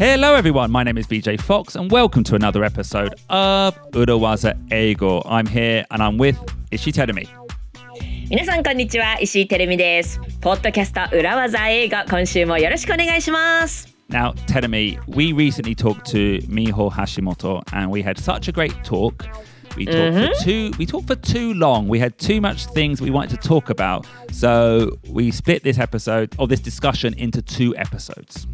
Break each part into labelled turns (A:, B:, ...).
A: Hello, everyone. My name is BJ Fox, and welcome to another episode of Urawaza Eigo. I'm here and I'm with Ishi Terumi.
B: 皆さんこんにちは石井てるみですポッドキャスト裏技映画今週もよろしくお願いします
A: Now, Terumi, we recently talked to Miho Hashimoto, and we had such a great talk. We talked for too we talked for too long. We had too much things we wanted to talk about. So we split this episode or this discussion into two episodes.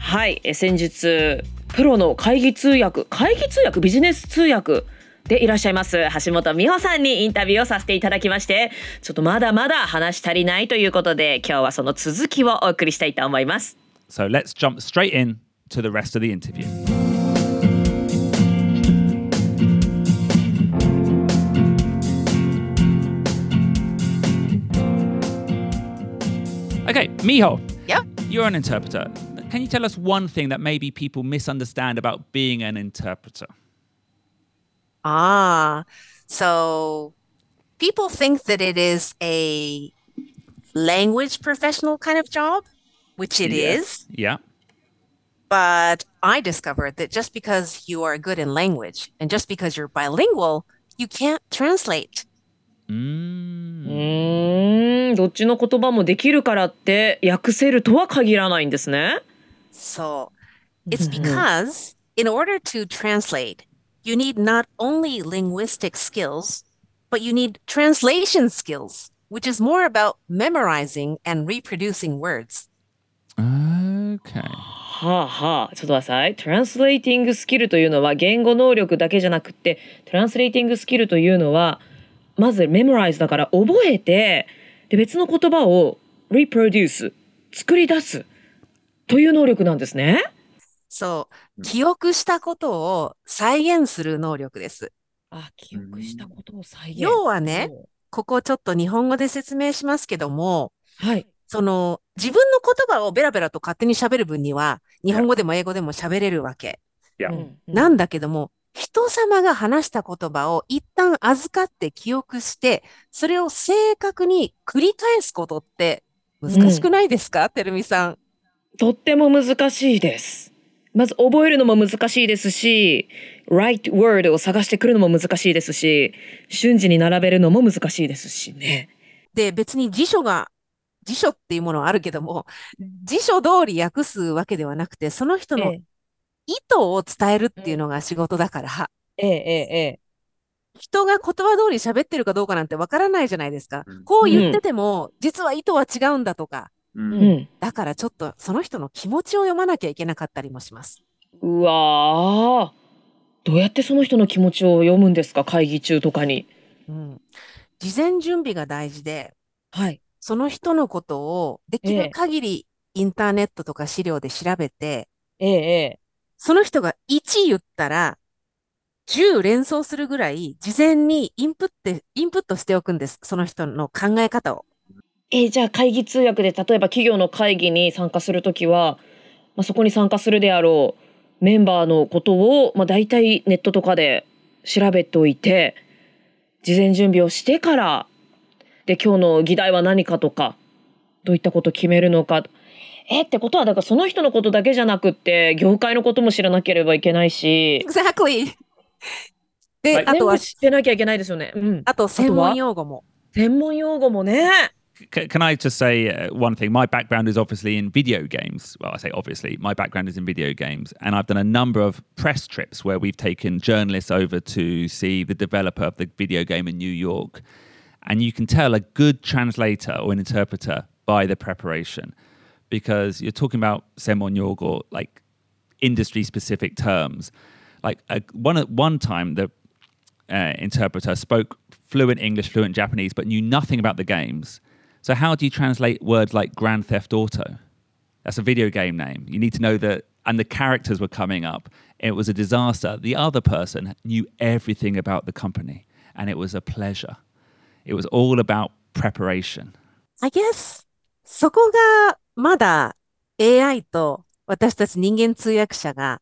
B: はいえ先日プロの会議通訳会議通訳ビジネス通訳でいらっしゃいます橋本美穂さんにインタビューをさせていただきましてちょっとまだまだ話足りないということで今日はその続きをお送りしたいと思います
A: So let's jump straight in to the rest of the interview. Okay, Miho.
C: Yeah.
A: You're an interpreter. Can you tell us one thing that maybe people misunderstand about being an interpreter?
C: Ah, so people think that it is a language professional kind of job, which it is.
A: Yeah.
C: But I discovered that just because you are good in language and just because you're bilingual, you can't translate.
B: う
A: Mm.
B: ーんどっちの言葉もできるからって訳せるとは限らないんですね
C: So it's because in order to translate, you need not only linguistic skills, but you need translation skills, which is more about memorizing and reproducing words.
A: Okay.
B: はあはあちょっと待ってください。トランスレーティングスキルというのは言語能力だけじゃなくってトランスレーティングスキルというのはまずメモライズだから覚えてで別の言葉を reproduce 作り出すという能力なんですね。
C: そう、記憶したことを再現する能力です。
B: あ記憶したことを再現。
C: 要はね、ここちょっと日本語で説明しますけども、
B: はい。
C: その自分の言葉をベラベラと勝手に喋る分には、日本語でも英語でも喋れるわけ。
A: Yeah.
B: うん
C: なんだけども、人様が話した言葉を一旦預かって記憶して、それを正確に繰り返すことって難しくないですか、てるみさん。
B: とっても難しいです。まず覚えるのも難しいですし、right word を探してくるのも難しいですし、瞬時に並べるのも難しいですしね。
C: で、別に辞書が、辞書っていうものはあるけども、辞書通り訳すわけではなくて、その人の
B: え
C: 意図を伝えるっていうのが仕事だから、
B: ええええ
C: 人が言葉通り喋ってるかどうかなんてわからないじゃないですか
A: うん。
C: こう言ってても、実は意図は違うんだとか、
B: えうん。
C: だからちょっとその人の気持ちを読まなきゃいけなかったりもします。
B: うわーどうやってその人の気持ちを読むんですか？会議中とかに。
C: うん。事前準備が大事で、
B: はい。
C: その人のことをできる限りインターネットとか資料で調べて、
B: ええええ
C: その人が1言ったら、10連想するぐらい事前にインプット、インプットしておくんです。その人の考え方を。
B: えーじゃあ会議通訳で例えば企業の会議に参加するときは、まあ、そこに参加するであろうメンバーのことを、まあ、大体ネットとかで調べておいて事前準備をしてからで今日の議題は何かとかどういったことを決めるのかえってことはだからその人のことだけじゃなくって業界のことも知らなければいけないし
C: Exactly! で、
A: はい
C: あとは
B: 知ってなきゃいけないですよね。うん、
C: あと専門用語も。
B: 専門用語もね。
A: C- can I just say uh, one thing? My background is obviously in video games. Well, I say obviously, my background is in video games, and I've done a number of press trips where we've taken journalists over to see the developer of the video game in New York. And you can tell a good translator or an interpreter by the preparation because you're talking about semon yogo, like industry specific terms. Like uh, one, one time, the uh, interpreter spoke fluent English, fluent Japanese, but knew nothing about the games. So, how do you translate words like Grand Theft Auto? That's a video game name. You need to know that, and the characters were coming up. It was a disaster. The other person knew everything about the company, and it was a pleasure. It was all about preparation.
C: I guess, そこがまだ AI と私たち人間通訳者が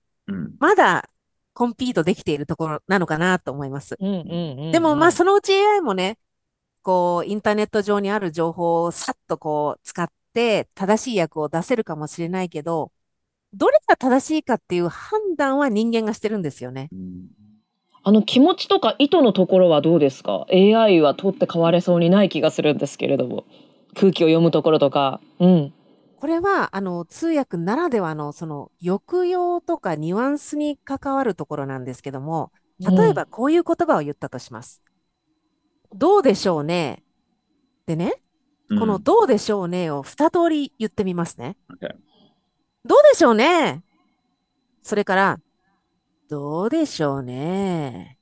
C: まだコンピートできているところなのかなと思います。
B: うんうんうんうん
C: でもまあそのうち AI もね、 こうインターネット上にある情報をさっとこう使って正しい訳を出せるかもしれないけど、どれが正しいかっていう判断は人間がしてるんですよね。
B: あの気持ちとか意図のところはどうですか ?AI は取って変われそうにない気がするんですけれども。空気を読むところとか。うん。
C: これは、あの、通訳ならではの、その、抑揚とかニュアンスに関わるところなんですけども、例えばこういう言葉を言ったとします。どうでしょうね。でね、このどうでしょうねを二通り言ってみますね。
A: Okay.
C: どうでしょうね。それから、どうでしょうね。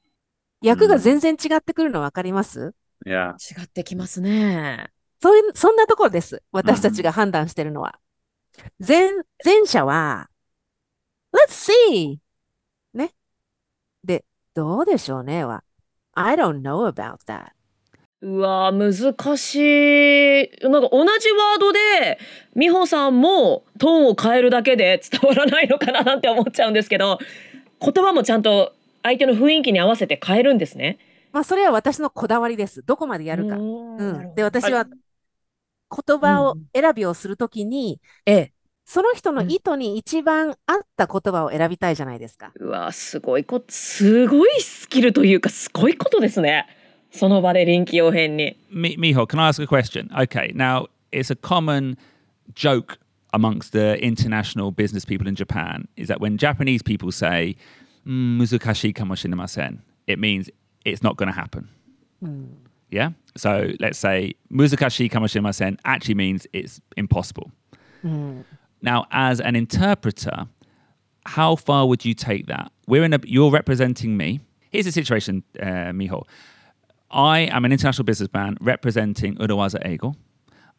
C: 訳が全然違ってくるのわかります
A: ？Yeah.
B: 違ってきますね。
C: そういう、そんなところです。私たちが判断してるのは。前、前者は、Let's see! ね。で、どうでしょうねは、I don't know about that.
B: うわー難しい。なんか同じワードで美穂さんもトーンを変えるだけで伝わらないのかななんて思っちゃうんですけど言葉もちゃんと相手の雰囲気に合わせて変えるんですね。
C: まあ、それは私のこだわりです。どこまでやるか。うん。で、私は言葉を選びをするときに、
B: ええ。
C: その人の意図に一番合った言葉を選びたいじゃないですか。
B: うわーすごいこすごいスキルというかすごいことですね。その場で臨機応変に。
A: Mi- Miho, can I ask a question? Okay, now it's a common joke amongst the international business people in Japan is that when Japanese people say "Mm, "muzukashi kamoshinemasen," it means it's not going to happen. Yeah. So let's say "muzukashi kamoshinemasen" actually means it's impossible. Now, as an interpreter, how far would you take that? We're in a. You're representing me. Here's the situation, uh, Miho. I am an international businessman representing Urawaza Eagle.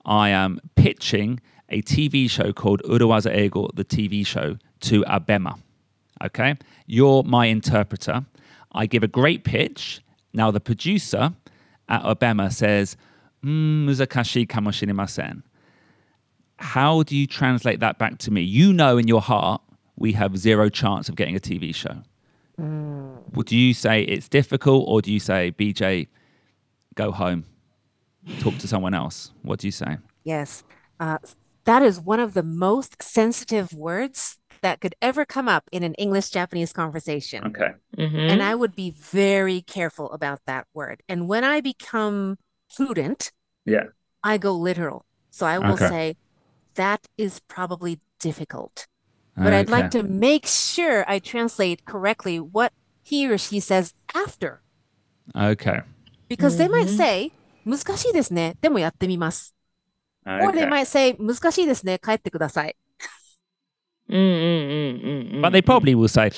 A: I am pitching a TV show called Urawaza Eagle, the TV show, to Abema. Okay, you're my interpreter. I give a great pitch. Now the producer at Abema says, mm, "Muzakashi kamoshinimasen." How do you translate that back to me? You know in your heart we have zero chance of getting a TV show. Would you say it's difficult, or do you say, BJ, go home, talk to someone else? What do you say?
C: Yes. Uh, that is one of the most sensitive words that could ever come up in an English Japanese conversation.
A: Okay.
C: And I would be very careful about that word. And when I become fluent,
A: Yeah.
C: I go literal. So I will
A: Okay.
C: say, that is probably difficult But I'd like to make sure I translate correctly what he or she says after.
A: Okay.
C: Because they might say, 難しいですね。でもやってみます。Or they
A: okay.
C: might say, 難しいですね。帰ってください。
B: うんうんうんうんうん。
A: But they probably will say,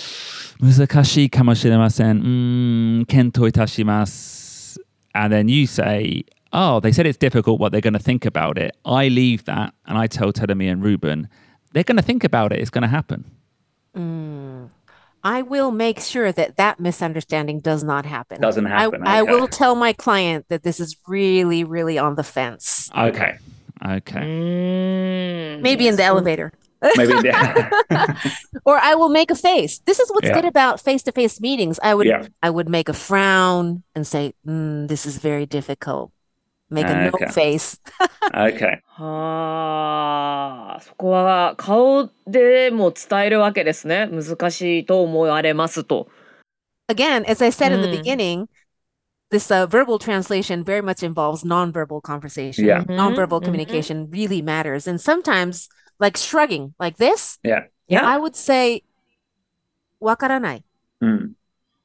A: 難しいかもしれません。Mm, 検討いたします. And then you say, oh, they said it's difficult what they're going to think about it. I leave that and I tell Tedemi and Ruben, they're going to think about it. It's going to happen.
C: I will make sure that that misunderstanding does not happen.
A: Doesn't
C: I-
A: happen,
C: I,
A: okay.
C: will tell my client that this is really, really on the fence.
A: Okay. Okay.
B: ーん
C: Maybe in the elevator.
A: Maybe.
C: Or I will make a face. This is what's
A: Yeah.
C: good about face-to-face meetings. I would
A: Yeah.
C: I would make a frown and say, mm, this is very difficult Make a no
A: Okay.
C: face.
A: okay.
B: はあ、そこは顔でも伝えるわけですね。難しいと思われますと。
C: Again, as I said in the
B: Mm.
C: beginning, this uh, verbal translation very much involves nonverbal conversation.
A: Yeah.
B: Mhm,
C: Nonverbal
B: mhm.
C: communication really matters. And sometimes, like shrugging, like this,
A: Yeah.
B: Yeah.
C: I would say, わからない.
A: Mm.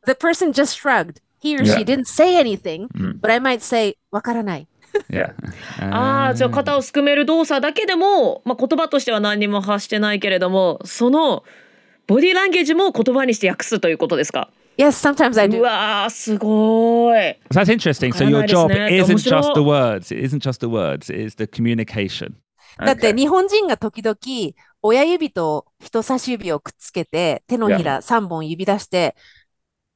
C: The person just shrugged. He or
A: Yeah.
C: she didn't say anything,
A: Mm.
C: but I might say, わからない.
A: Yeah.
B: ああ、じゃあ肩をすくめる動作だけでも、まあ、言葉としては何にも発してないけれども、そのボディーランゲージも言葉にして訳すということですか。
C: Yes, sometimes I
B: う
C: do.
B: わー、すごい。
A: So that's interesting. So your job isn't just the words. It isn't just the words. It is the communication.
C: だって.日本人が時々親指と人差し指をくっつけて手のひら3本指出して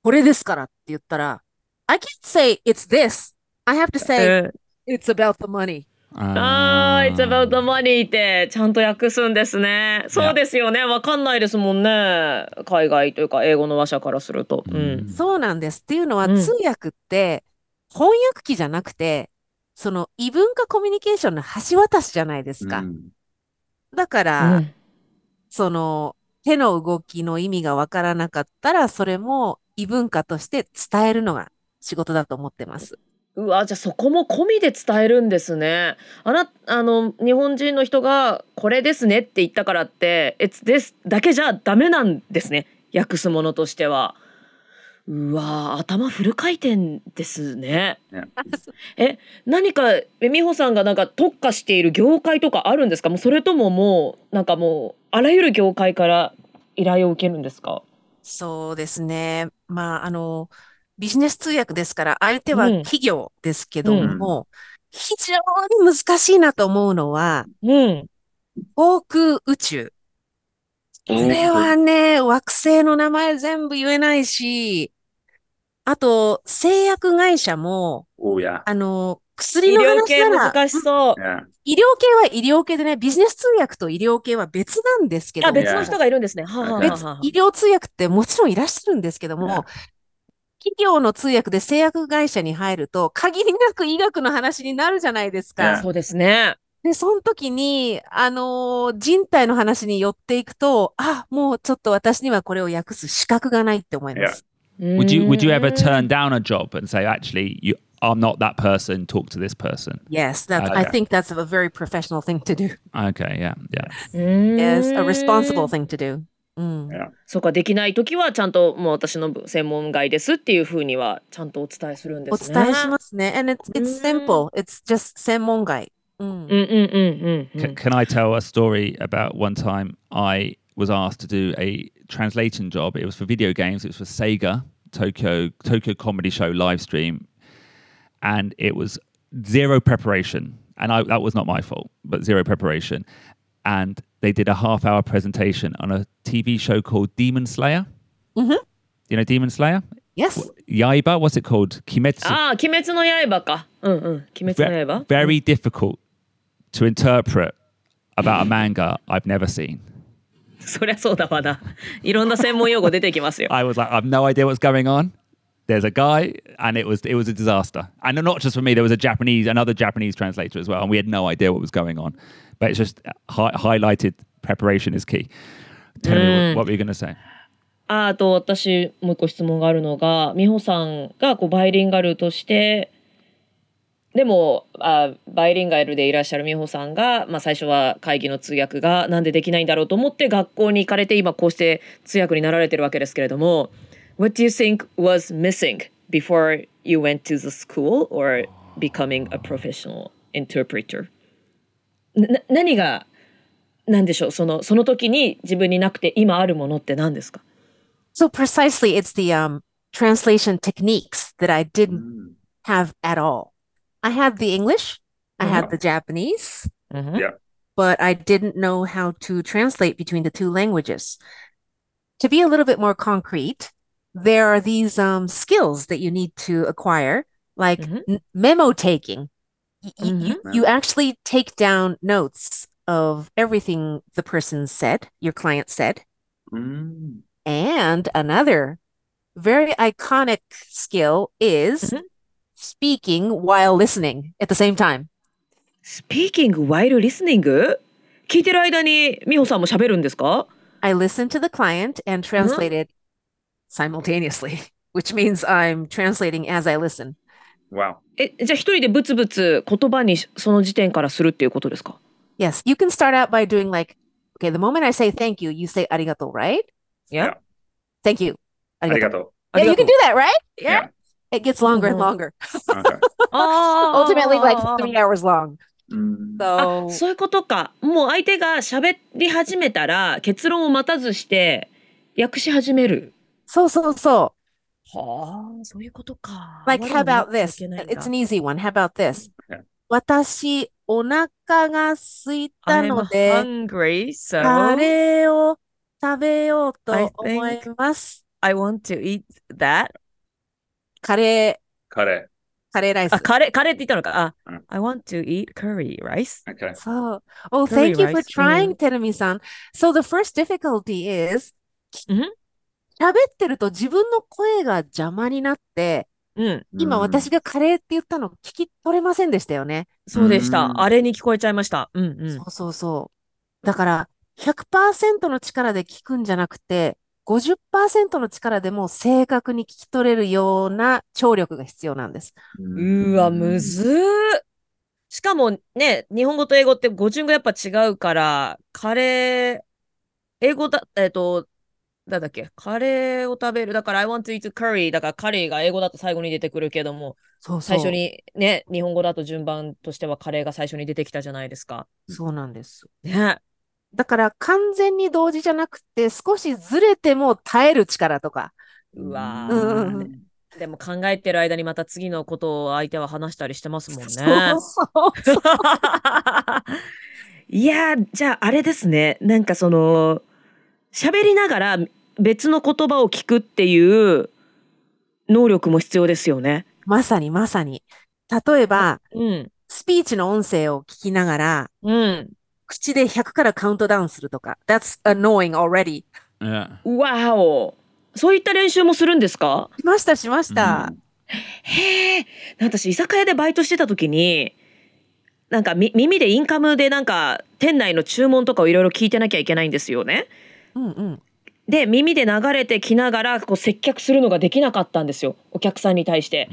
C: これですからって言ったら I can't say it's this. I have to say
B: うん
C: it's about the money.
B: ああ、It's about the money ってちゃんと訳すんですね。そうですよね。わかんないですもんね。海外というか英語の話者からすると。うん。
C: そうなんです。っていうのは
B: うん
C: 通訳って翻訳機じゃなくてその異文化コミュニケーションの橋渡しじゃないですか。
A: Mm.
C: だか
B: う
C: ら
B: ん
C: その手の動きの意味がわからなかったら、それも異文化として伝えるのが仕事だと思ってます。
B: うわじゃあそこも込みで伝えるんですね。あなあの日本人の人がこれですねって言ったからって「It's this」だけじゃダメなんですね訳すものとしては。うわ頭フル回転ですね。え何かえ美穂さんがなんか特化している業界とかあるんですか？もうそれとももうなんかもうあらゆる業界から依頼を受けるんですか？
C: そうですね。まあ、あの、ビジネス通訳ですから、相手は
B: うん
C: 企業ですけども、非常に難しいなと思うのは、
B: うん。
C: 航空宇宙。これはね、惑星の名前全部言えないし、あと、製薬会社も、
D: Oh.
C: あの、
B: 医
C: 薬の話なら、
B: 難しそう。
C: 医療系は医療系でね、ビジネス通訳と医療系は別なんですけど
B: あ、
C: も、
B: 別の人がいるんですね。はあ、はあはあ
C: 別
B: はあ
C: 医療通訳ってもちろんいらっしゃるんですけども、
D: ね
C: 企業の通訳で製薬会社に入ると、限りなく医学の話になるじゃないですか。
D: ね
B: そうですね。
C: で、その時に、あのー人体の話に寄っていくと、あ、もうちょっと私にはこれを訳す資格がないって思います。
A: Would you would you ever turn down a job and say, actually, you I'm not that person. Talk to this person.
C: Yes, that, I think that's a very professional thing to do.
A: Okay, yeah, yeah.
C: Yes, a responsible thing to do. うん。
B: そうかできない時はちゃんともう私の専門外ですっていうふうにはちゃんとお伝えするんで
C: お
B: すね。
C: 伝えしますね。And it's, it's
B: うん
C: simple. It's just 専門外。うん
B: うんうんうんうんう
A: C-
B: ん。
A: can I tell a story about one time I was asked to do a translation job? It was for video games. It was for Sega Tokyo Tokyo Comedy Show live stream, and it was zero preparation. And I, that was not my fault, but zero preparation. And they did a half-hour presentation on a TV show called Demon Slayer.
C: Mhm.
A: You know Demon Slayer?
C: Yes.
A: Yaiba. What's it called? Kimetsu.
B: ああ鬼滅の刃か。うんうん鬼滅
A: Ve-
B: の刃。
A: very difficult to interpret about a manga I've never seen.
B: そりゃそうだわな。いろんな専門用語出てきますよ。
A: I was like, I've no idea what's going on. There's a guy, and it was it was a disaster. And not just for me, there was a Japanese, another Japanese translator as well, and we had no idea what was going on. But it's just hi- highlighted preparation is key. Tell me what, what were you going to say?
B: ああと私もう一個質問があるのが美穂さんがこうバイリンガルとしてでもあバイリンガルでいらっしゃる美穂さんが、まあ、最初は会議の通訳がなんでできないんだろうと思って学校に行かれて今こうして通訳になられてるわけですけれども What do you think was missing before you went to the school or becoming a professional interpreter? なな何が何でしょうそのその時に自分になくて今あるものって何ですか
C: So precisely, it's the um, translation techniques that I didn't
D: Mm.
C: have at all. I had the English, I had
D: Mhm.
C: the Japanese,
D: Yeah.
C: but I didn't know how to translate between the two languages. To be a little bit more concrete, there are these um, skills that you need to acquire, like
B: Mhm.
C: n- memo taking. Y- y-
B: Mhm.
C: You, you actually take down notes of everything the person said, your client said.
D: Mm.
C: And another very iconic skill is
B: Mhm.
C: speaking while listening at the same time.
B: Speaking while listening? 聞いてる間に美穂さんも喋るんですか
C: I listen to the client and translate it simultaneously, which means I'm translating as I listen.
D: Wow.
B: え、じゃあ一人でブツブツ言葉にその時点からするっていうことですか
C: Yes, you can start out by doing like, okay, the moment I say thank you, you say arigato, right?
B: Yeah.
C: Thank you.
D: ありがと
C: Yeah, you can do that, right?
D: う。
C: Yeah. It gets longer and
B: Mhm.
C: longer. Ultimately, like three hours long.
D: うん。
C: So
B: あそういうことかもう相手が喋り始めたら結論を待たずして訳し始める
C: so so so.
B: はあそういうことか
C: Like, how
B: 我慢
C: about
B: しなきゃい
C: this?
B: けないんだ
C: It's an easy one. How about this?
D: Okay.
C: 私、お腹が空いた
B: I'm
C: ので、
B: hungry so
C: カレーを食べようと
B: I
C: 思い
B: think-
C: ます。
B: I want to eat that
C: カレー、
D: カレ
C: カレーライス
B: あ。カレーカレーって言ったのかあ、
D: うん
B: I want to eat curry rice
D: ー。Okay.
C: そう。Oh,
B: Curry
C: thank you for
B: rice.
C: trying,
B: うん
C: Terumi-san. So the first difficulty is,
B: うん
C: 喋ってると自分の声が邪魔になって、
B: うん
C: 今私がカレーって言ったの聞き取れませんでしたよね。
B: そうでした
D: うん
B: あれに聞こえちゃいましたうんうん
C: そうそうそう。だから、100%の力で聞くんじゃなくて、50%の力でも正確に聞き取れるような聴力が必要なんです。
B: うわ、むずー。しかもね、日本語と英語って語順がやっぱ違うから、カレー、英語だ、えっと、なんだっけ、カレーを食べる。だから、I want to eat curry。だから、カレーが英語だと最後に出てくるけども、
C: そうそう。
B: 最初にね、日本語だと順番としてはカレーが最初に出てきたじゃないですか。
C: そうなんです。
B: ね。
C: だから完全に同時じゃなくて、少しずれても耐える力とか。
B: うわ
C: うん
B: でも考えてる間にまた次のことを相手は話したりしてますもんね。
C: そうそうそう。
B: いやーじゃああれですねなんかその喋りながら別の言葉を聞くっていう能力も必要ですよね。
C: まさにまさに。例えば、
B: うん。
C: スピーチの音声を聞きながら、
B: うん。
C: 口で100からカウントダウンするとか。That's annoying already.
A: Yeah.
B: わお。そういった練習もするんですか？
C: しました、しました。
B: へえ。私居酒屋でバイトしてた時になんかみ耳でインカムでなんか店内の注文とかをいろいろ聞いてなきゃいけないんですよね。
C: うんうん。
B: で耳で流れてきながらこう接客するのができなかったんですよお客さんに対して。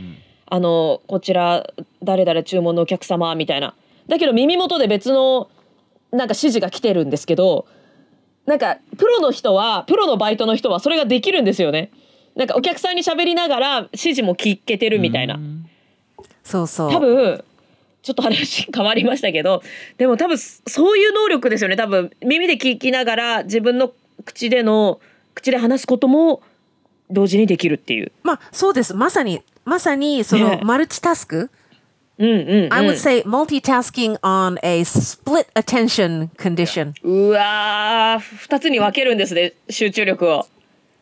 B: あのこちら誰々注文のお客様みたいな。だけど耳元で別のなんか指示が来てるんですけどなんかプロの人はプロのバイトの人はそれができるんですよね。なんかお客さんに喋りながら指示も聞けてるみたいな。
C: そうそう。
B: 多分ちょっと話変わりましたけどでも多分そういう能力ですよね多分耳で聞きながら自分の口での口で話すことも同時にできるっていう。
C: まあ、そうです。まさに、まさに、その、
B: ね
C: マルチタスク。
B: うんうん、うん。
C: I would say multitasking on a split attention condition.
B: うわー二つに分けるんですね集中力を。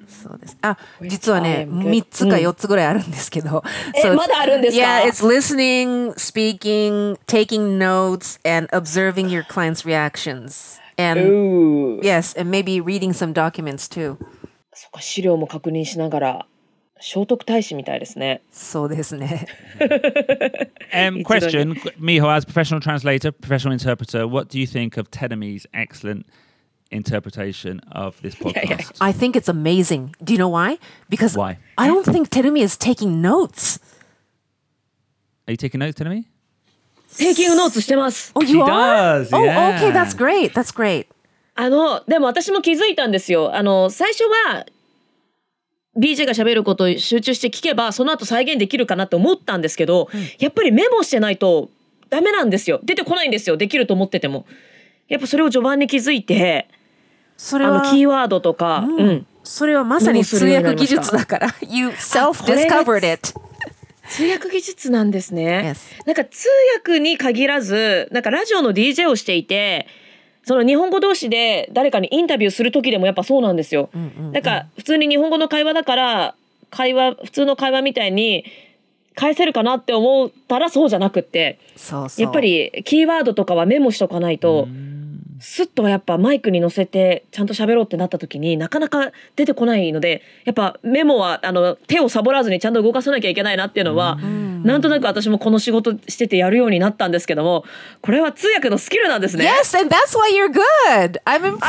C: そうです。あ、実はね、
B: I'm good.
C: 3つか4つぐらいあるんですけど。
B: え
C: So it's-
B: まだあるんですか
C: Yeah, it's listening, speaking, taking notes, and observing your client's reactions.
B: う
C: And
B: ー
C: yes, and maybe reading some documents too.
B: そっか資料も確認しながら聖徳太子みたいですね。
C: そうですね。
A: Um,
B: It's
A: question, Miho, as professional translator, professional interpreter, what do you think of Tedemi's excellent interpretation of this podcast?
B: yeah.
C: I think it's amazing. Do you know why? Because
A: Why?
C: I don't think Terumi is taking notes.
A: Are you taking notes,
B: ノーツしてます。
C: Oh, you
A: She
C: are?
A: does,
C: Oh,
A: yeah.
C: okay, that's great. That's great.
B: あのでも私も気づいたんですよ。あの最初は BJ が喋ることを集中して聞けばその後再現できるかなって思ったんですけど、やっぱりメモしてないとダメなんですよ。出てこないんですよ。できると思ってても。やっぱそれを序盤に気づいて、
C: それは
B: あのキーワードとか、うん、
C: それはまさに通訳技術だから。You self-discovered it.
B: 通訳技術なんですね。
C: Yes.
B: なんか通訳に限らず、なんかラジオの DJ をしていて、その日本語同士で誰かにインタビューする時でもやっぱそうなんですよ。なんか普通に日本語の会話だから会話普通の会話みたいに返せるかなって思ったらそうじゃなくって。やっぱりキーワードとかはメモしとかないとスッとやっぱマイクに乗せてちゃんと喋ろうってなった時になかなか出てこないのでやっぱメモはあの手をサボらずにちゃんと動かさなきゃいけないなっていうのはなんとなく私もこの仕事しててやるようになったんですけどもこれは通訳のスキルなんですね。
C: Yes, and that's why you're good. I'm impressed.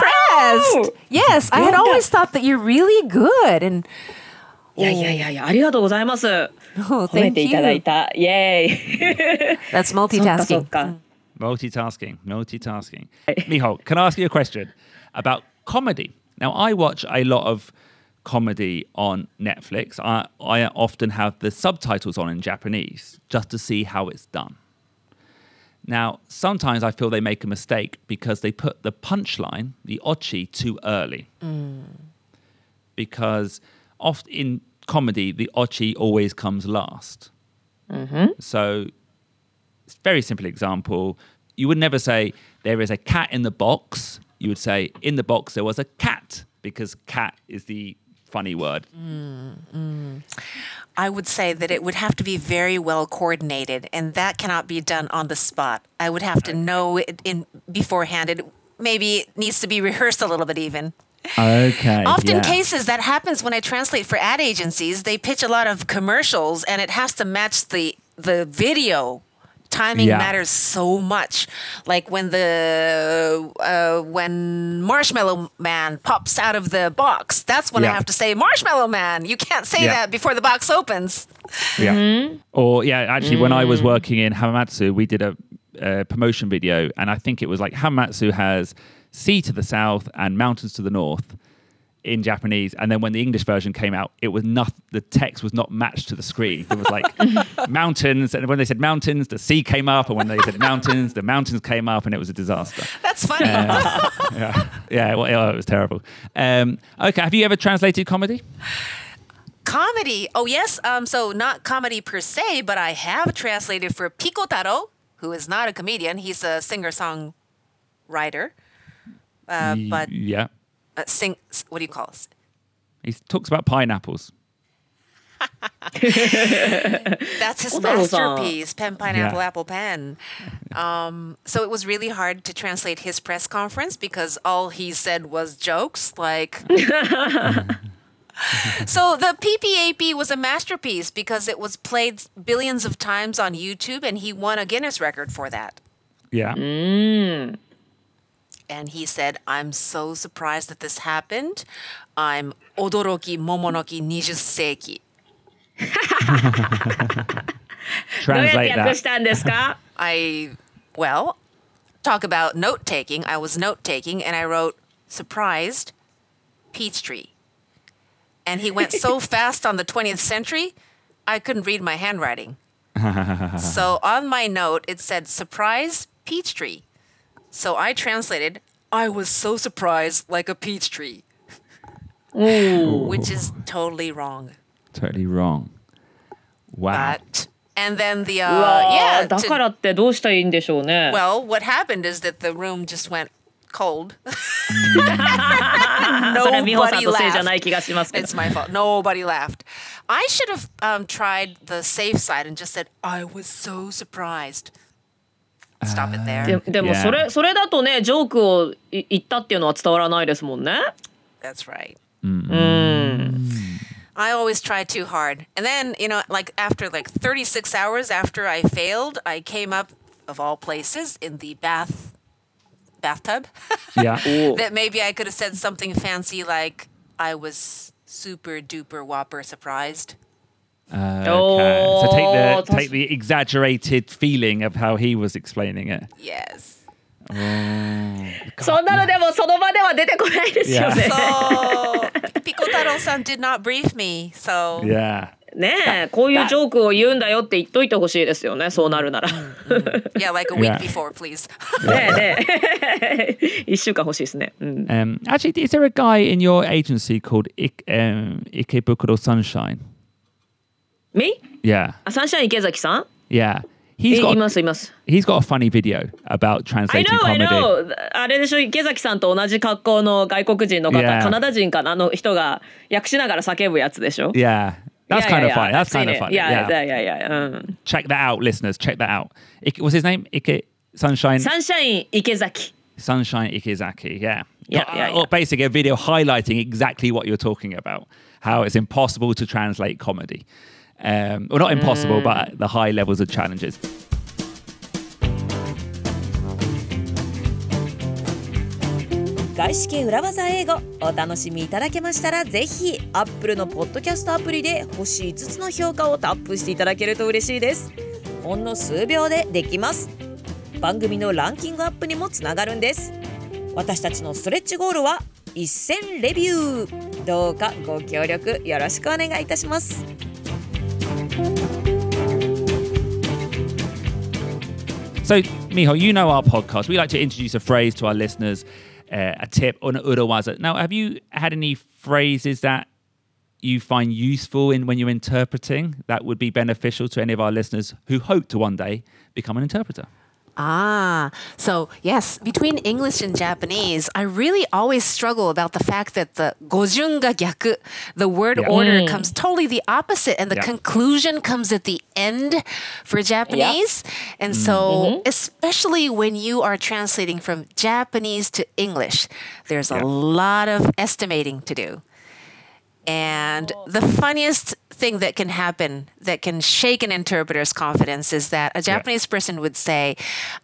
B: Oh!
C: Yes, I had always thought that you're really good. And
B: いやいやいやいやありがとうございます。
C: oh,
B: 褒めていただい.た。イエーイ。
C: That's
B: そっかそ
C: multitasking.
B: っか。
A: Multitasking, multitasking. Miho, can I ask you a question about comedy? Now, I watch a lot of comedy on Netflix. I, I often have the subtitles on in Japanese just to see how it's done. Now, sometimes I feel they make a mistake because they put the punchline, the ochi, too early. Mm. Because oft in comedy, the ochi always comes last. Mm-hmm. So it's a very simple example. You would never say there is a cat in the box. You would say in the box there was a cat because cat is the funny word. Mm, mm.
E: I would say that it would have to be very well coordinated, and that cannot be done on the spot. I would have to know it in beforehand. It maybe needs to be rehearsed a little bit even.
A: Okay.
E: Often cases that happens when I translate for ad agencies, they pitch a lot of commercials and it has to match the the video
C: timing
A: Yeah.
C: matters so much. Like when the uh, when Marshmallow Man pops out of the box, that's when I have to say Marshmallow Man. You can't say
A: Yeah.
C: that before the box opens.
A: Yeah. Or yeah, actually, when I was working in Hamamatsu, we did a, a promotion video, and I think it was like Hamamatsu has sea to the south and mountains to the north in Japanese, and then when the English version came out, it was not the text was not matched to the screen. It was like mountains, and when they said mountains, the sea came up, and when they said mountains, the mountains came up, and it was a disaster.
C: That's funny.
A: yeah, yeah, well, it was terrible. Um, okay, have you ever translated comedy?
C: comedy. Oh yes. Um. So not comedy per se, but I have translated for Pico Taro, who is not a comedian. He's a singer songwriter. Uh, but
A: yeah,
C: uh, sing. What do you call it?
A: he talks about pineapples.
C: That's his
B: Otaro-san.
C: masterpiece, Pen Pineapple
A: Yeah.
C: Apple Pen. Um, so it was really hard to translate his press conference because all he said was jokes. Like, so the PPAP was a masterpiece because it was played billions of times on YouTube, and he won a Guinness record for that.
A: Yeah
C: and he said, I'm so surprised that this happened. I'm Odoroki Momonoki 20世紀
A: Translate that.
C: I, well, talk about note taking. I was note taking and I wrote, surprised, peach tree." And he went so fast on the 20th century, I couldn't read my handwriting. so on my note, it said, surprise, Peachtree. So I translated, I was so surprised like a peach tree, which is totally wrong.
A: Totally wrong. Wow.
C: But, and then the,
B: う
C: uh,
B: わー
C: yeah,
B: だ
C: to-
B: からってどうしたらいいんでしょうね。
C: Well, what happened is that the room just went cold.
B: それは美穂さん
C: Nobody
B: のせいじゃな
C: laughed.
B: い気がしますけど
C: It's。my fault. Nobody laughed. I should have um, tried the safe side and just said, I was so surprised. Stop it there.
B: ででも
A: Yeah.
B: それそれだとねジョークをい言ったっていうのは伝わらないですもんね。
C: That's right.
B: うん。
C: I always try too hard. And then, you know, like after like 36 hours after I failed, I came up, of all places, in the bath bathtub.
A: Yeah.
C: that maybe I could have said something fancy like I was super duper whopper surprised.
A: Uh,
B: Oh,
A: okay. So take the
B: that's-
A: take the exaggerated feeling of how he was explaining it.
C: Yes.
B: そんなのでもその場では出てこないですよね。
C: So Pikotaro-san did not brief me. So
A: Yeah.
B: ねえこういうジョークを言うんだよって言っといてほしいですよねそうなるなら。ね
C: yeah, like a week
A: Yeah.
C: before, please.
B: えねえ一週間欲しいですね。うん。
A: Um, actually, is there a guy in your agency called Ik, um, Ikebukuro Sunshine?
B: み
A: Yeah.
B: あサンシャイン池崎さん
A: Yeah.
B: い
A: He's
B: い
A: got
B: ますいます。
A: he's got a funny video about
B: I
A: translating
B: know, I
A: comedy.
B: know. あれでしょ池崎さんと同じ格好の外国人の方、
A: Yeah.
B: カナダ人かなあの人が訳しながら叫ぶやつでしょ
A: Yeah. That's
B: Yeah,
A: kind
B: yeah,
A: of funny.
B: yeah.
A: That's kind
B: I've
A: of
B: seen
A: funny.
B: it. Yeah,
A: Yeah.
B: yeah, yeah, yeah. うん。
A: Check that out, listeners. Check that out. Ik, what's his name? Ike Sunshine.
B: サンシャイン池崎。
A: Sunshine Ikizaki, yeah.
B: Yeah,
A: Got-
B: yeah,
A: or
B: yeah.
A: Basically, a video highlighting exactly what you're talking about. How it's impossible to translate comedy. Um, well, not impossible, but the high levels of challenges.
F: 外資系裏技英語お楽しみいただけましたらぜひ Apple のポッドキャストアプリで星5つの評価をタップしていただけると嬉しいです。ほんの数秒でできます。番組のランキングアップにもつながるんです。私たちのストレッチゴールは一戦レビュー。どうかご協力よろしくお願いいたします
A: So, Miho, you know our podcast. We like to introduce a phrase to our listeners, uh, a tip or an urawaza. Now, have you had any phrases that you find useful in when you're interpreting that would be beneficial to any of our listeners who hope to one day become an interpreter?
C: Ah, so yes, between English and Japanese, I really always struggle about the fact that the gojun ga gyaku, the word
A: Yeah.
C: order comes totally the opposite, and the
A: Yeah.
C: conclusion comes at the end for Japanese. And so, especially when you are translating from Japanese to English, there's a lot of estimating to do. And the funniest thing that can happen that can shake an interpreter's confidence is that a Japanese person would say,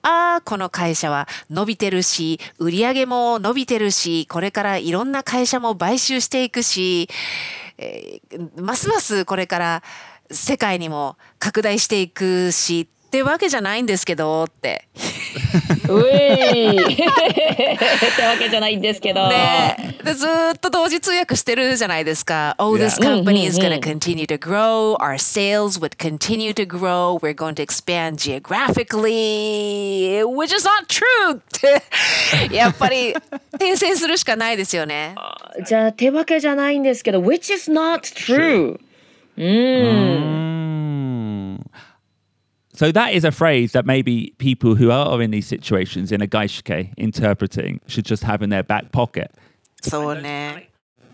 C: ああ、この会社は伸びてるし、売り上げも伸びてるし、これからいろんな会社も買収していくし、えーますますこれから世界にも拡大していくし、ってわけじゃないんですけどって。
B: うえいってわけじゃないんですけど。
C: ねでずーっと同時通訳してるじゃないですか。Oh, this company is going to continue to grow. Our sales would continue to grow. We're going to expand geographically, which is not true! って、やっぱり訂正するしかないですよね。
B: じゃあ手わけじゃないんですけど which is not true うん、
A: Mm. So that is a phrase that maybe people who are in these situations in a geishke interpreting should just have in their back pocket.
C: So
A: and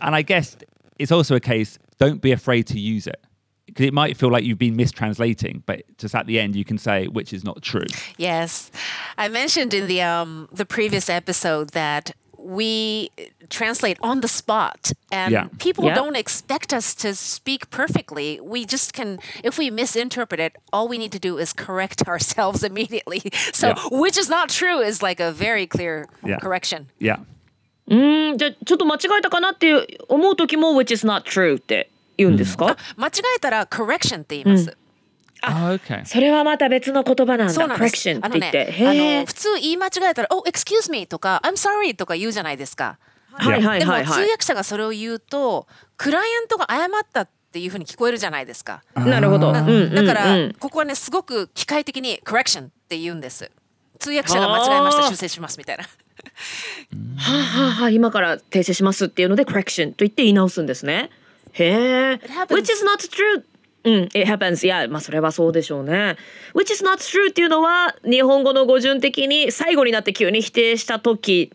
A: I guess it's also a case don't be afraid to use it because it might feel like you've been mistranslating, but just at the end you can say which is not true.
C: Yes, I mentioned in the um, the previous episode that we translate on the spot and
A: Yeah.
C: people
B: Yeah.
C: don't expect us to speak perfectly. We just can if we misinterpret it, all we need to do is correct ourselves immediately. So,
A: Yeah.
C: which is not true is like a very clear
A: Yeah.
C: correction.
A: Yeah.
B: うんじゃあちょっと間違えたかなって思う時も which is not true って言うんですか、
C: 間違えたら correction って言います。
A: Oh, okay.
B: それはまた別の言葉なんだ。
C: そうなんです。
B: correction
C: あのね
B: って言って、、
C: あの普通言い間違えたら、oh excuse me とか I'm sorry とか言うじゃないですか。
B: はい。はい。
C: でも通
B: はい。はい
C: 訳者がそれを言うとクライアントが謝ったっていうふうに聞こえるじゃないですか。
B: なるほど、うんうんうん、
C: だから、ここはねすごく機械的に correction って言うんです。通訳者が間違えました修正しますみたいな。
B: はあはあはあ。今から訂正しますっていうので correction と言って言い直すんですね。へえ。Which is not true うん、it happens. いや、まあそれはそうでしょうね。which is not true っていうのは日本語の語順的に最後になって急に否定した時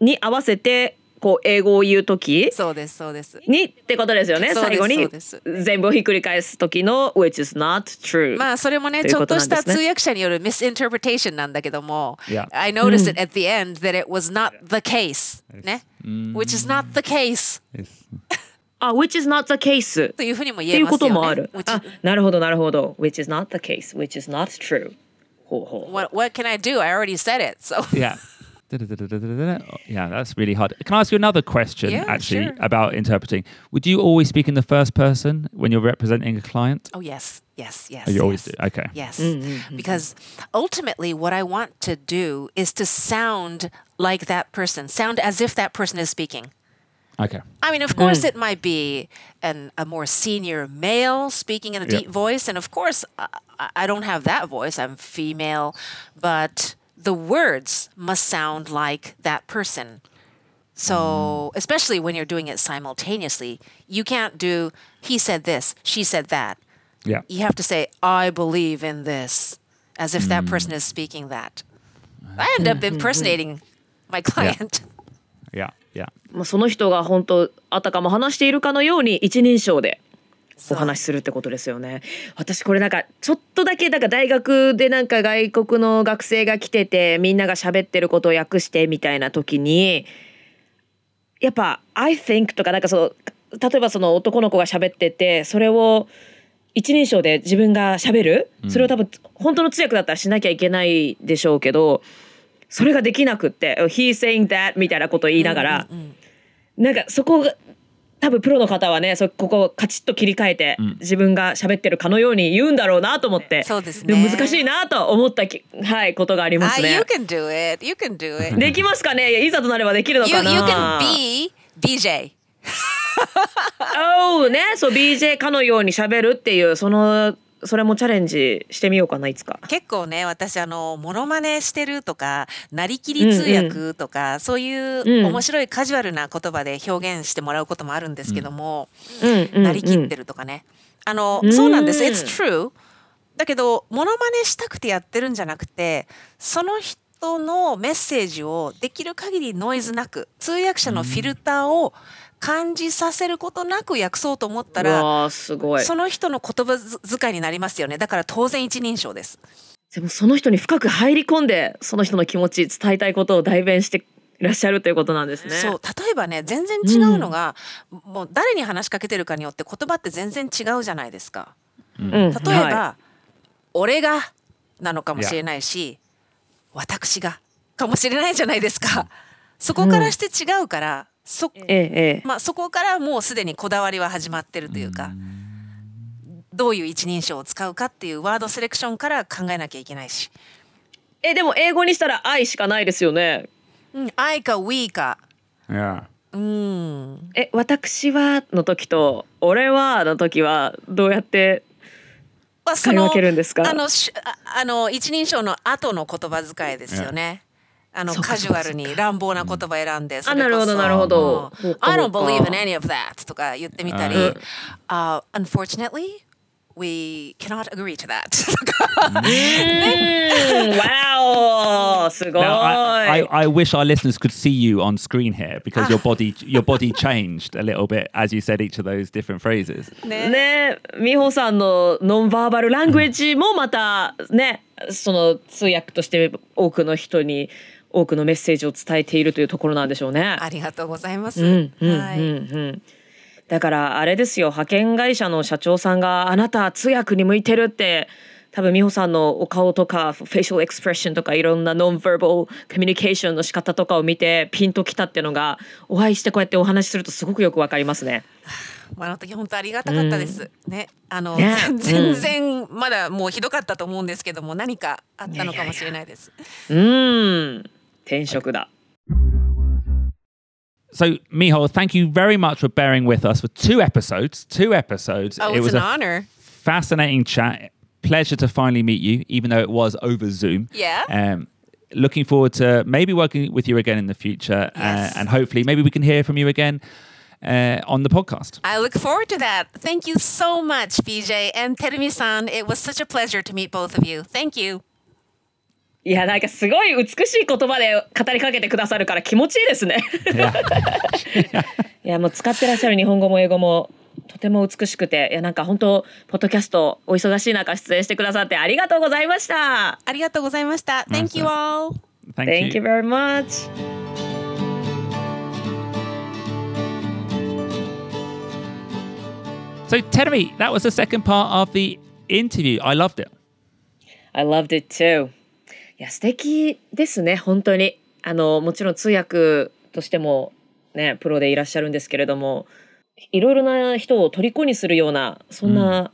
B: に合わせてこう英語を言う時
C: そうですそうです。
B: にってことですよね。最後に全部をひっくり返す時の which is not true。
C: まあそれもねちょっとした通訳者による misinterpretation なんだけども、
A: Yeah.
C: I noticed it at the end that it was not the case ね、which is not the case
B: あ、which is not the case。
C: というふうにも
B: っていうこ
C: 言えますよね。
B: ともある。
C: which
B: あ、なるほどなるほど。which is not the case, which is not true. ほうほう。
C: what what can I do? I already said it. So
A: yeah. Da-da-da-da-da-da-da. Yeah, that's really hard. Can I ask you another question,
C: Yeah,
A: actually,
C: sure.
A: about interpreting? Would you always speak in the first person when you're representing a client?
C: Oh yes, yes, yes.
A: Oh, you always
C: yes.
A: do. Okay.
C: Yes, because ultimately, what I want to do is to sound like that person, sound as if that person is speaking.
A: Okay.
C: I mean, of mm. course, it might be an, a more senior male speaking in a
A: Yeah.
C: deep voice, and of course, I, I- I don't have that voice. I'm female, but the words must sound like that person. So, mm. especially when you're doing it simultaneously, you can't do he said this, she said that.
A: Yeah.
C: You have to say I believe in this, as if that mm. person is speaking that. I end up mm-hmm. impersonating my client.
A: Yeah. Yeah.
B: まあその人が本当あたかも話しているかのように一人称でお話しするってことですよね。私これなんかちょっとだけなんか大学でなんか外国の学生が来ててみんなが喋ってることを訳してみたいな時にやっぱ「I think」とかなんかそう例えばその男の子が喋っててそれを一人称で自分が喋る？それを多分本当の通訳だったらしなきゃいけないでしょうけどそれができなくって「He's saying that」みたいなことを言いながら。なんかそこが多分プロの方はねそここをカチッと切り替えて、
A: ん
B: 自分が喋ってるかのように言うんだろうなと思って
C: そうですね
B: も難しいなと思ったき、はい、ことがありま
C: Ah,
B: す
C: you
B: ね。
C: can do it. You can do it.
B: できますかね？いざとなればできるの
C: You
B: かな
C: ？You can be BJ.
B: Oh ねそう BJ かのように喋るっていうそのそれもチャレンジしてみようかないつか。
C: 結構ね私あのモノマネしてるとかなりきり通訳とか、そういう
B: うん。
C: 面白いカジュアルな言葉で表現してもらうこともあるんですけども、
B: うんうんうん。
C: なりきってるとかね。あの、
B: うん。
C: そうなんです。It's true だけどモノマネしたくてやってるんじゃなくてその人のメッセージをできる限りノイズなく通訳者のフィルターを感じさせることなく訳そうと思った
B: う
C: ら、
B: すごい。
C: その人の言葉遣いになりますよね。だから当然一人称です。
B: でもその人に深く入り込んでその人の気持ち伝えたいことを代弁してらっしゃるということなんですね。
C: そう。例えばね全然違うのが、もう誰に話しかけてるかによって言葉って全然違うじゃないですか。
B: うん。
C: 例えば、
B: は
C: 俺がなのかもしれないし、私がかもしれないじゃないですか。そこからして違うから、そ
B: い、ええええ
C: まあ、そこからもうすでにこだわりは始まってるというか、どういう一人称を使うかっていうワードセレクションから考えなきゃいけないし、
B: えでも英語にしたら愛しかないですよね。
C: うん、I か We か
A: Yeah.
C: うん
B: え私はの時と俺はの時はどうやって
C: まあ
B: 使い分けるんですか？
C: あのしああの一人称の後の言葉遣いですよね。あのカジュアルに乱暴な言葉選んで、それこそ
B: なるほどなるほど。
C: I
B: そ
C: don't believe in any of that とか言ってみたり、
B: うん。
C: あ Unfortunately we cannot agree to that とか
B: うーんわおすごい
A: Now, I, I, I wish our listeners could see you on screen here because your body your body changed a little bit as you said each of those different phrases.
C: ね
B: ね美穂さんのノンバーバルラングエッジもまたねその通訳として多くの人に多くのメッセージを伝えているというところなんでしょうね。
C: ありがとうございます。
B: うんうん
C: はい
B: うんうんだからあれですよ派遣会社の社長さんがあなた通訳に向いてるって多分美穂さんのお顔とかフェイシャルエクスプレッションとかいろんなノンバーバルコミュニケーションの仕方とかを見てピンときたっていうのがお会いしてこうやってお話しするとすごくよくわかりますね。
C: あの時本当ありがたかったです。ね、あの、
B: ね
C: 全然まだもうひどかったと思うんですけども、何かあったのかもしれないです。
B: うーん転職だ。
A: So, Miho, thank you very much for bearing with us for two episodes. Two episodes.
C: Oh,
A: it was
C: an honor.
A: fascinating chat. Pleasure to finally meet you, even though it was over Zoom.
C: Yeah.
A: Um, looking forward to maybe working with you again in the future,
C: Yes.
A: uh, and hopefully maybe we can hear from you again uh, on the podcast.
C: I look forward to that. Thank you so much, BJ and Terumi-san. It was such a pleasure to meet both of you. Thank you.
B: いやなんかすごい美しい言葉で語りかけてくださるから気持ちいいですね。いや もう使ってらっしゃる日本語も英語もとても美しくていやなんか本当ポッドキャストお忙しい中出演してくださってありがとうございました。
C: ありがとうございました。Thank you all.
A: Thank,
B: Thank you very much.
A: So, Terumi, that was the second part of the interview. I loved it.
B: I loved it too. いや素敵ですね本当にあのもちろん通訳としてもねプロでいらっしゃるんですけれどもいろいろな人を虜にするようなそんな、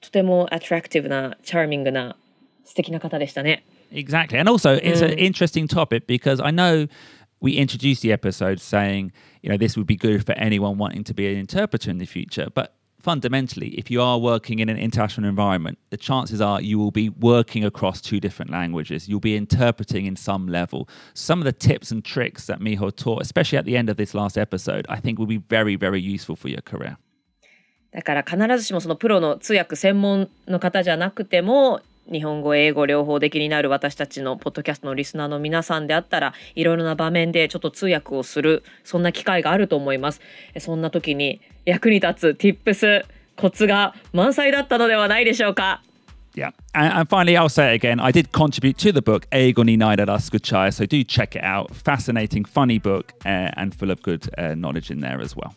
B: とてもアトラクティブなチャーミングな素敵な方でしたね。
A: Exactly. And also, it's an interesting topic because I know we introduced the episode saying, you know, this would be good for anyone wanting to be an interpreter in the future. But fundamentally, if you are working in an international environment, the chances are you will be working across two different languages. You'll be interpreting in some level. Some of the tips and tricks that Miho taught, especially at the end of this last episode, I think will be very, very useful for your career.
B: だから必ずしもそのプロの通訳専門の方じゃなくても 日本語英語両方できになる私たちのポッドキャストのリスナーの皆さんであったらいろいろな場面でちょっと通訳をするそんな機会があると思いますえそんな時に役に立つ Tips コツが満載だったのではないでしょうか
A: Yeah. And, and finally, I'll say it again. I did contribute to the book, Egon ni Naidara Skuchaya, so do check it out. Fascinating, funny book, uh, and full of good uh, knowledge in there as well.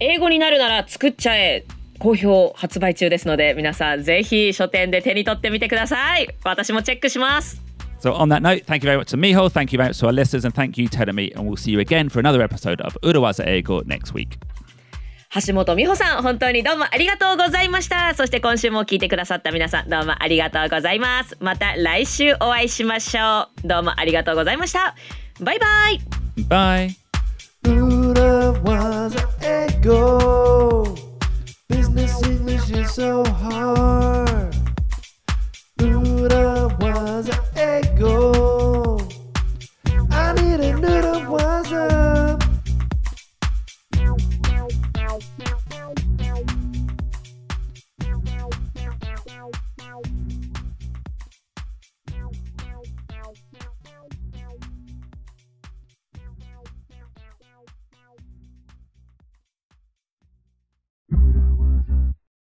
B: 英語になるなら作っちゃえ好評発売中ですので皆さんぜひ書店で手に取ってみてください私もチェックします
A: So, on that note, thank you very much to Miho, thank you very much to our listeners, and thank you, Tedemi, and we'll see you again for another episode of Urawaza Ego next week.
B: 橋本美穂さん本当にどうもありがとうございましたそして今週も聞いてくださった皆さんどうもありがとうございますまた来週お会いしましょうどうもありがとうございましたバイバイ
G: an ego. Business English It's so hard.